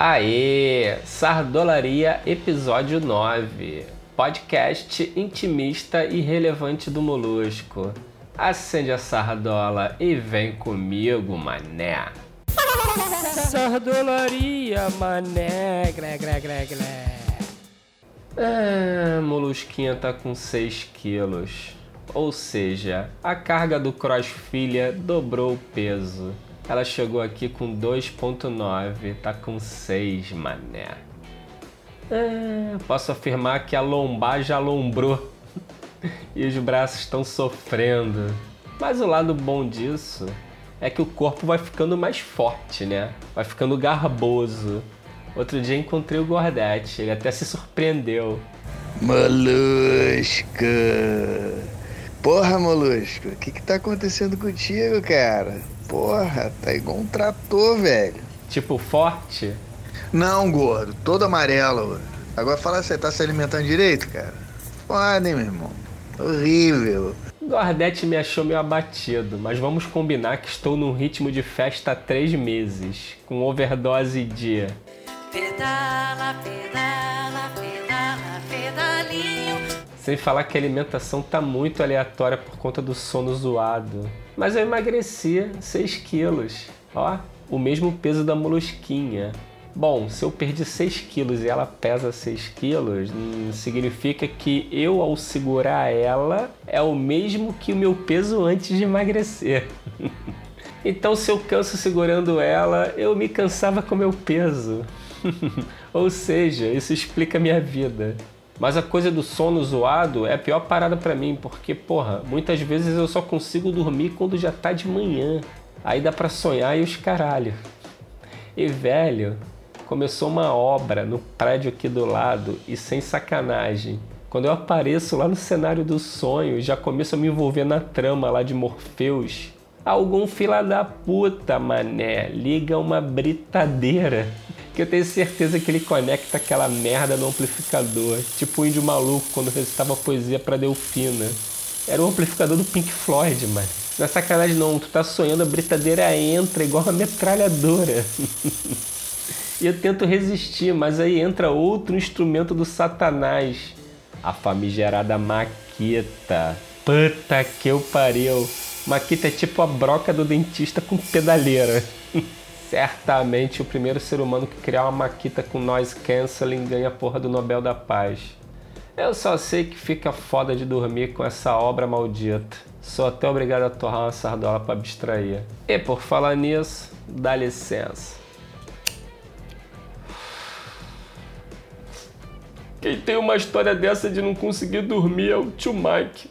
Aê! Sardolaria, episódio 9. Podcast intimista e relevante do Molusco. Acende a sardola e vem comigo, mané. Sardolaria, mané. Gré, gré, gré, gré. Ah, Molusquinha tá com 6 quilos. Ou seja, a carga do Crossfilha dobrou o peso. Ela chegou aqui com 2.9, tá com 6, mané. É, posso afirmar que a lombar já lombrou e os braços estão sofrendo. Mas o lado bom disso é que o corpo vai ficando mais forte, né? Vai ficando garboso. Outro dia encontrei o Gordete, ele até se surpreendeu. Molusco! Porra, Molusco, o que que tá acontecendo contigo, cara? Porra, tá igual um trator, velho. Tipo, forte? Não, gordo, todo amarelo. Agora fala você tá se alimentando direito, cara? Foda, hein, meu irmão? Horrível. Gordete me achou meio abatido, mas vamos combinar que estou num ritmo de festa há três meses, com overdose de. Pedala, pedala, pedala, pedalinho. Sem falar que a alimentação tá muito aleatória por conta do sono zoado. Mas eu emagreci 6 quilos. Ó, o mesmo peso da molusquinha. Bom, se eu perdi 6 quilos e ela pesa 6 quilos, hum, significa que eu, ao segurar ela, é o mesmo que o meu peso antes de emagrecer. então, se eu canso segurando ela, eu me cansava com meu peso. Ou seja, isso explica minha vida. Mas a coisa do sono zoado é a pior parada para mim, porque, porra, muitas vezes eu só consigo dormir quando já tá de manhã. Aí dá pra sonhar e os caralho. E velho, começou uma obra no prédio aqui do lado e sem sacanagem. Quando eu apareço lá no cenário do sonho, já começo a me envolver na trama lá de Morpheus. Algum fila da puta, mané, liga uma britadeira que eu tenho certeza que ele conecta aquela merda no amplificador, tipo o índio maluco quando recitava poesia pra Delfina. Era o amplificador do Pink Floyd, mano. Não é sacanagem não, tu tá sonhando, a britadeira entra igual uma metralhadora. e eu tento resistir, mas aí entra outro instrumento do satanás. A famigerada maquita. Puta que eu pariu. Maquita é tipo a broca do dentista com pedaleira. Certamente o primeiro ser humano que criar uma maquita com noise canceling ganha a porra do Nobel da Paz. Eu só sei que fica foda de dormir com essa obra maldita. Sou até obrigado a torrar uma sardola para abstrair. E por falar nisso, dá licença. Quem tem uma história dessa de não conseguir dormir é o tio Mike.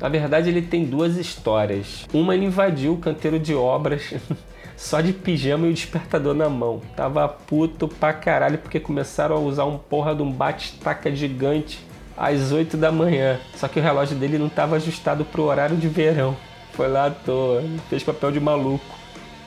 Na verdade, ele tem duas histórias. Uma ele invadiu o canteiro de obras só de pijama e o despertador na mão. Tava puto pra caralho porque começaram a usar um porra de um bate-taca gigante às 8 da manhã. Só que o relógio dele não tava ajustado pro horário de verão. Foi lá à toa, fez papel de maluco.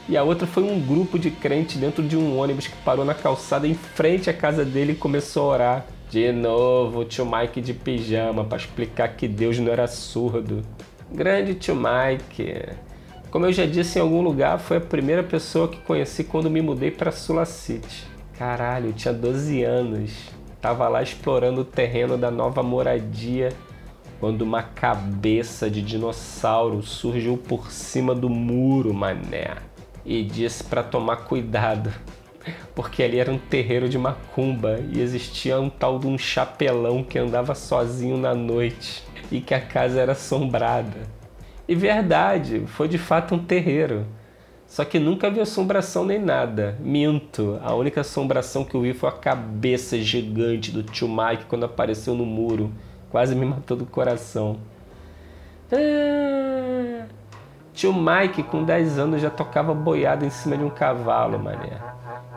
E a outra foi um grupo de crentes dentro de um ônibus que parou na calçada em frente à casa dele e começou a orar. De novo, o tio Mike de pijama para explicar que Deus não era surdo. Grande tio Mike. Como eu já disse em algum lugar, foi a primeira pessoa que conheci quando me mudei para Sula City. Caralho, eu tinha 12 anos. Tava lá explorando o terreno da nova moradia quando uma cabeça de dinossauro surgiu por cima do muro, mané. E disse para tomar cuidado, porque ali era um terreiro de macumba e existia um tal de um chapelão que andava sozinho na noite e que a casa era assombrada. E verdade, foi de fato um terreiro. Só que nunca vi assombração nem nada. Minto. A única assombração que eu vi foi a cabeça gigante do tio Mike quando apareceu no muro. Quase me matou do coração. Ah, tio Mike, com 10 anos, já tocava boiada em cima de um cavalo, mané.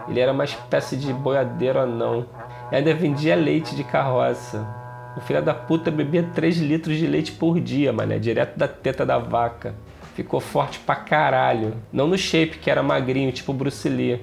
Ele era uma espécie de boiadeiro anão. E ainda vendia leite de carroça. O filho da puta bebia 3 litros de leite por dia, mané, direto da teta da vaca. Ficou forte pra caralho. Não no shape, que era magrinho, tipo Bruce Lee.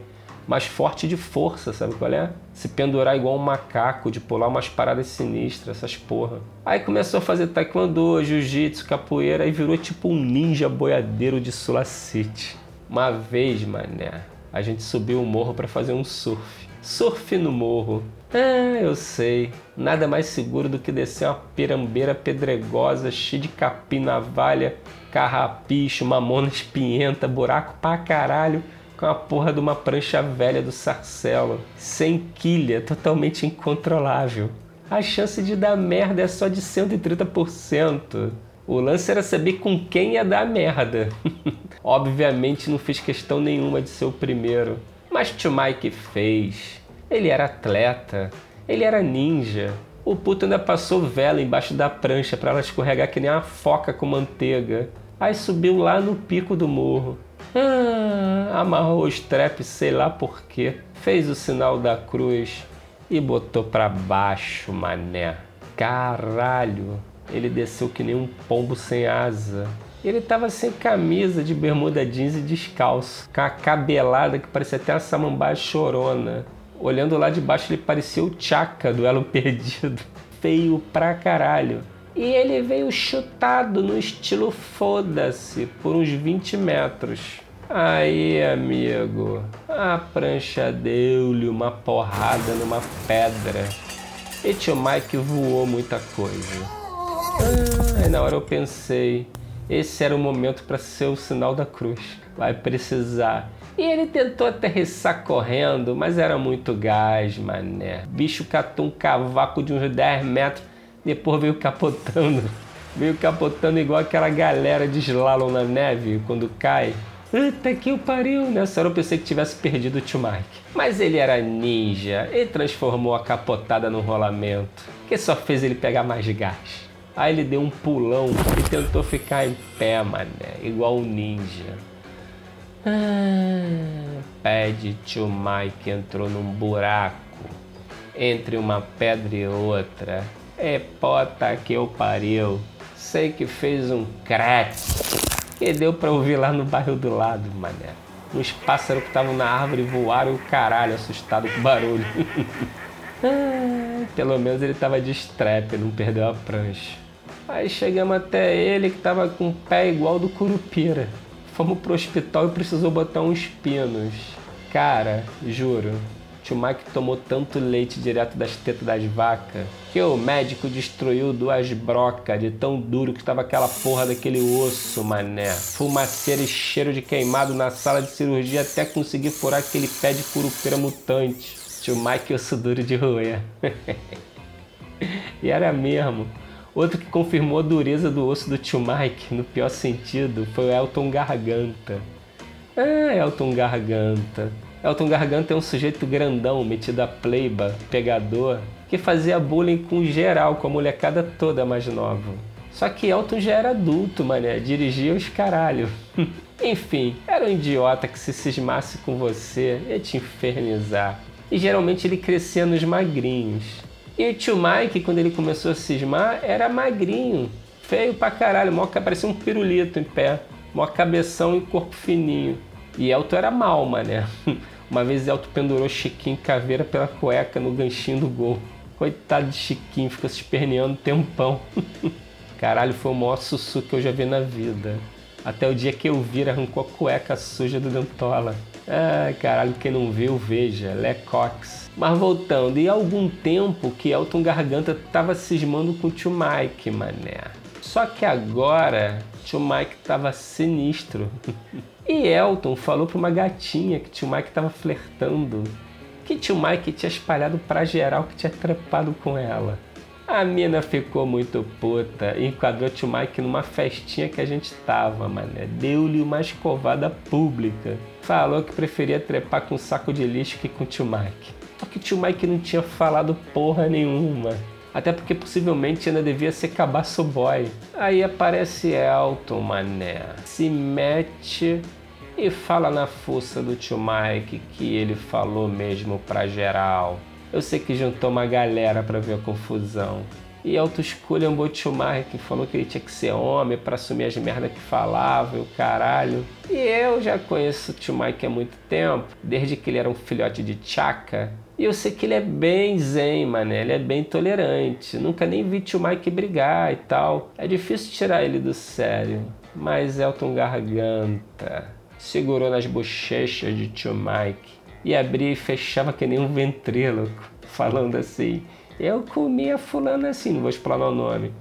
Mas forte de força, sabe qual é? Se pendurar igual um macaco, de pular umas paradas sinistras, essas porra. Aí começou a fazer taekwondo, jiu-jitsu, capoeira e virou tipo um ninja boiadeiro de Sulacite. Uma vez, mané, A gente subiu o morro para fazer um surf. Surf no morro. Ah, eu sei. Nada mais seguro do que descer uma pirambeira pedregosa, cheia de capim, navalha, carrapicho, mamona espinhenta, buraco pra caralho, com a porra de uma prancha velha do Sarcelo. Sem quilha, totalmente incontrolável. A chance de dar merda é só de 130%. O lance era saber com quem ia dar merda. Obviamente não fiz questão nenhuma de ser o primeiro. Mas tio Mike fez. Ele era atleta. Ele era ninja. O puto ainda passou vela embaixo da prancha para ela escorregar que nem uma foca com manteiga. Aí subiu lá no pico do morro. Ah, amarrou o strap, sei lá porquê. Fez o sinal da cruz e botou pra baixo, mané. Caralho, ele desceu que nem um pombo sem asa. Ele tava sem camisa, de bermuda jeans e descalço, com a cabelada que parecia até uma samambaia chorona. Olhando lá de baixo, ele parecia o Chaka do Elo Perdido. Feio pra caralho. E ele veio chutado no estilo foda-se por uns 20 metros. Aí, amigo, a prancha deu-lhe uma porrada numa pedra. E tio Mike voou muita coisa. Ah, aí na hora eu pensei, esse era o momento para ser o sinal da cruz. Vai precisar. E ele tentou aterrissar correndo, mas era muito gás, mané. Bicho catou um cavaco de uns 10 metros, depois veio capotando. Veio capotando igual aquela galera de slalom na neve quando cai. Puta que o pariu! Nessa hora eu pensei que tivesse perdido o tio Mike. Mas ele era ninja, ele transformou a capotada no rolamento, que só fez ele pegar mais gás. Aí ele deu um pulão e tentou ficar em pé, mané, igual um ninja. Ah, pé de tio Mike entrou num buraco entre uma pedra e outra. É pota que eu pariu. Sei que fez um crack que deu pra ouvir lá no bairro do lado, mané. Uns pássaros que estavam na árvore voaram o caralho, assustado com o barulho. ah, pelo menos ele tava de strap, não perdeu a prancha. Aí chegamos até ele que tava com o pé igual do Curupira. Fomos pro hospital e precisou botar uns pinos. Cara, juro, tio Mike tomou tanto leite direto das tetas das vacas que o médico destruiu duas brocas de tão duro que estava aquela porra daquele osso, mané. Fumaceira e cheiro de queimado na sala de cirurgia até conseguir furar aquele pé de curupira mutante. Tio Mike osso duro de roer. e era mesmo. Outro que confirmou a dureza do osso do tio Mike, no pior sentido, foi o Elton Garganta. Ah, Elton Garganta. Elton Garganta é um sujeito grandão, metido a pleiba, pegador, que fazia bullying com geral, com a molecada toda mais nova. Só que Elton já era adulto, mané, dirigia os caralho. Enfim, era um idiota que se cismasse com você ia te infernizar. E geralmente ele crescia nos magrinhos. E o tio Mike, quando ele começou a cismar, era magrinho, feio pra caralho, mó, parecia um pirulito em pé, mó cabeção e corpo fininho. E Elton era mal, mané. Uma vez Elton pendurou Chiquinho Caveira pela cueca no ganchinho do gol. Coitado de Chiquinho, ficou se esperneando tempão. Caralho, foi o maior sussu que eu já vi na vida. Até o dia que eu vi, arrancou a cueca suja do Dentola. Ah, caralho, quem não viu, veja. Lecox. Mas voltando, e há algum tempo que Elton Garganta tava cismando com o tio Mike, mané. Só que agora, tio Mike tava sinistro. E Elton falou para uma gatinha que tio Mike estava flertando que tio Mike tinha espalhado pra geral que tinha trepado com ela. A mina ficou muito puta enquadrou tio Mike numa festinha que a gente tava, mané. Deu-lhe uma escovada pública. Falou que preferia trepar com um saco de lixo que com tio Mike. Só que tio Mike não tinha falado porra nenhuma. Até porque possivelmente ainda devia ser cabaço boy. Aí aparece Elton, mané. Se mete e fala na força do tio Mike que ele falou mesmo pra geral. Eu sei que juntou uma galera pra ver a confusão. E autoescolhambou o tio Mike, falou que ele tinha que ser homem para assumir as merdas que falava e o caralho. E eu já conheço o Mike há muito tempo, desde que ele era um filhote de Chaka. E eu sei que ele é bem zen, mané, ele é bem tolerante. Nunca nem vi Mike brigar e tal. É difícil tirar ele do sério. Mas Elton Garganta segurou nas bochechas de tio Mike e abria e fechava que nem um ventríloco, falando assim: Eu comi a fulana assim, não vou explanar o nome,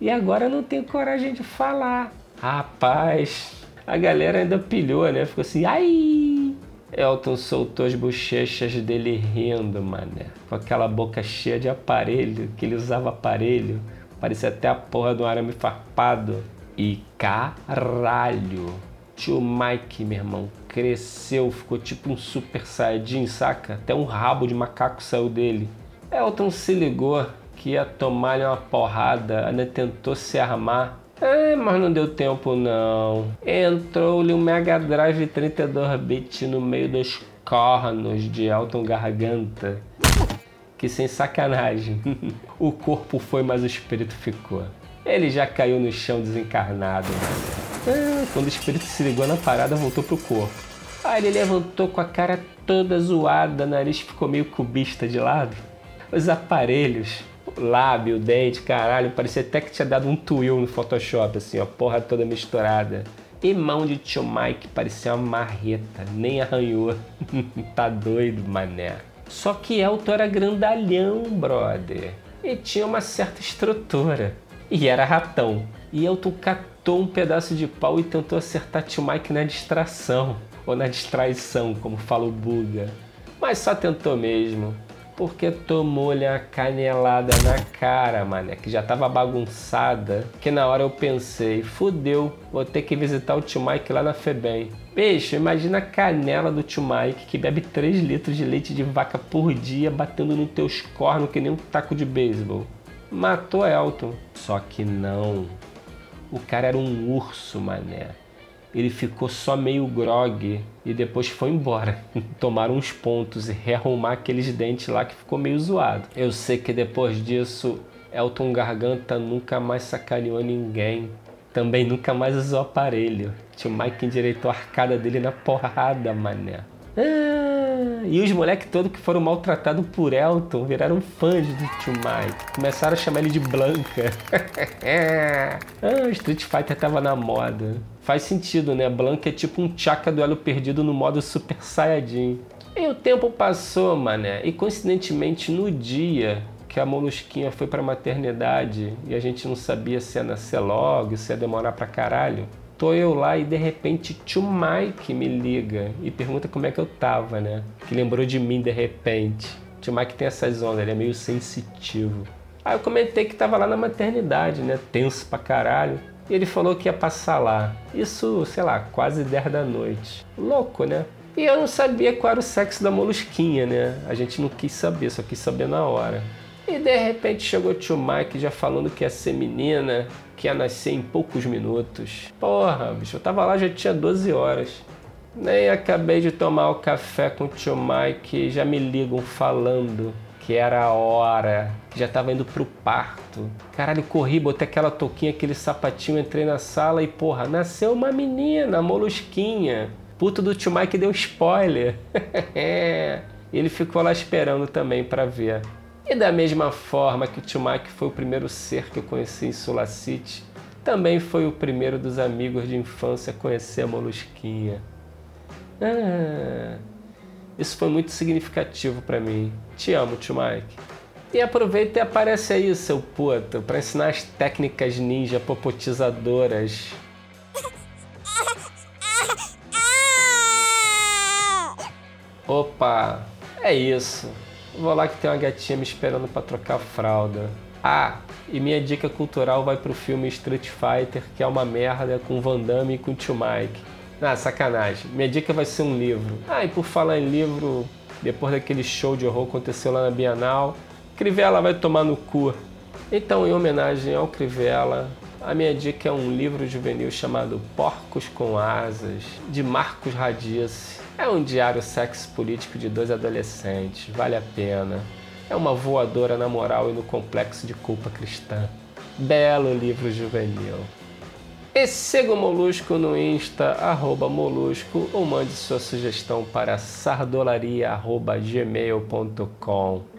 e agora não tenho coragem de falar. Rapaz, a galera ainda pilhou, né? Ficou assim: Ai! Elton soltou as bochechas dele rindo, mané, com aquela boca cheia de aparelho, que ele usava aparelho, parecia até a porra do arame farpado. E caralho! Tio Mike, meu irmão, cresceu, ficou tipo um super saiyajin, saca? Até um rabo de macaco saiu dele. Elton se ligou que ia tomar-lhe uma porrada, ainda tentou se armar. É, mas não deu tempo não. Entrou-lhe um Mega Drive 32-bit no meio dos cornos de Elton Garganta. Que sem sacanagem. o corpo foi, mas o espírito ficou. Ele já caiu no chão desencarnado. Quando o espírito se ligou na parada, voltou pro corpo. Aí ele levantou com a cara toda zoada, nariz ficou meio cubista de lado. Os aparelhos, o lábio, o dente, caralho, parecia até que tinha dado um twill no Photoshop, assim, ó, porra toda misturada. E mão de tio Mike parecia uma marreta, nem arranhou. tá doido, mané. Só que Elton era grandalhão, brother. E tinha uma certa estrutura. E era ratão. E Elton catou um pedaço de pau e tentou acertar tio Mike na distração. Ou na distraição, como fala o Buga. Mas só tentou mesmo. Porque tomou-lhe a canelada na cara, mané, que já tava bagunçada. Que na hora eu pensei, fudeu, vou ter que visitar o tio Mike lá na Febem. Bicho, imagina a canela do tio Mike que bebe 3 litros de leite de vaca por dia batendo nos teus cornos que nem um taco de beisebol. Matou Elton. Só que não. O cara era um urso, mané. Ele ficou só meio grog e depois foi embora. Tomaram uns pontos e rearrumar aqueles dentes lá que ficou meio zoado. Eu sei que depois disso, Elton Garganta nunca mais sacaneou ninguém. Também nunca mais usou aparelho. Tio Mike endireitou a arcada dele na porrada, mané. Ah, e os moleques todos que foram maltratados por Elton viraram fãs do tio Mike. Começaram a chamar ele de Blanca. ah, Street Fighter tava na moda. Faz sentido, né? Blanca é tipo um Chaka do Elo Perdido no modo Super Saiyajin. E o tempo passou, mané. E coincidentemente no dia que a Molusquinha foi pra maternidade e a gente não sabia se ia nascer logo, se ia demorar pra caralho tô eu lá e de repente tio Mike me liga e pergunta como é que eu tava, né? Que lembrou de mim de repente. Tio Mike tem essas ondas, ele é meio sensitivo. Aí eu comentei que tava lá na maternidade, né? Tenso pra caralho. E ele falou que ia passar lá. Isso, sei lá, quase 10 da noite. Louco, né? E eu não sabia qual era o sexo da molusquinha, né? A gente não quis saber, só quis saber na hora. E de repente chegou o tio Mike já falando que ia ser menina, que ia nascer em poucos minutos. Porra, bicho, eu tava lá já tinha 12 horas. Nem acabei de tomar o café com o tio Mike e já me ligam falando que era a hora, que já tava indo pro parto. Caralho, corri, botei aquela touquinha, aquele sapatinho, entrei na sala e, porra, nasceu uma menina, molusquinha. Puto do tio Mike deu spoiler. e ele ficou lá esperando também para ver. E da mesma forma que Mike foi o primeiro ser que eu conheci em Sulacite, também foi o primeiro dos amigos de infância a conhecer a Molusquinha. Ah, isso foi muito significativo para mim. Te amo, Mike. E aproveita e aparece aí, seu puto, para ensinar as técnicas ninja popotizadoras. Opa, é isso. Vou lá que tem uma gatinha me esperando para trocar fralda. Ah, e minha dica cultural vai pro filme Street Fighter, que é uma merda com Van Damme e com Tio Mike. Ah, sacanagem. Minha dica vai ser um livro. Ah, e por falar em livro, depois daquele show de horror que aconteceu lá na Bienal, Crivella vai tomar no cu. Então, em homenagem ao Crivella, a minha dica é um livro juvenil chamado Porcos com Asas, de Marcos Radice. É um diário sexo político de dois adolescentes, vale a pena. É uma voadora na moral e no complexo de culpa cristã. Belo livro juvenil. E siga o Molusco no Insta, arroba Molusco, ou mande sua sugestão para sardolaria.gmail.com.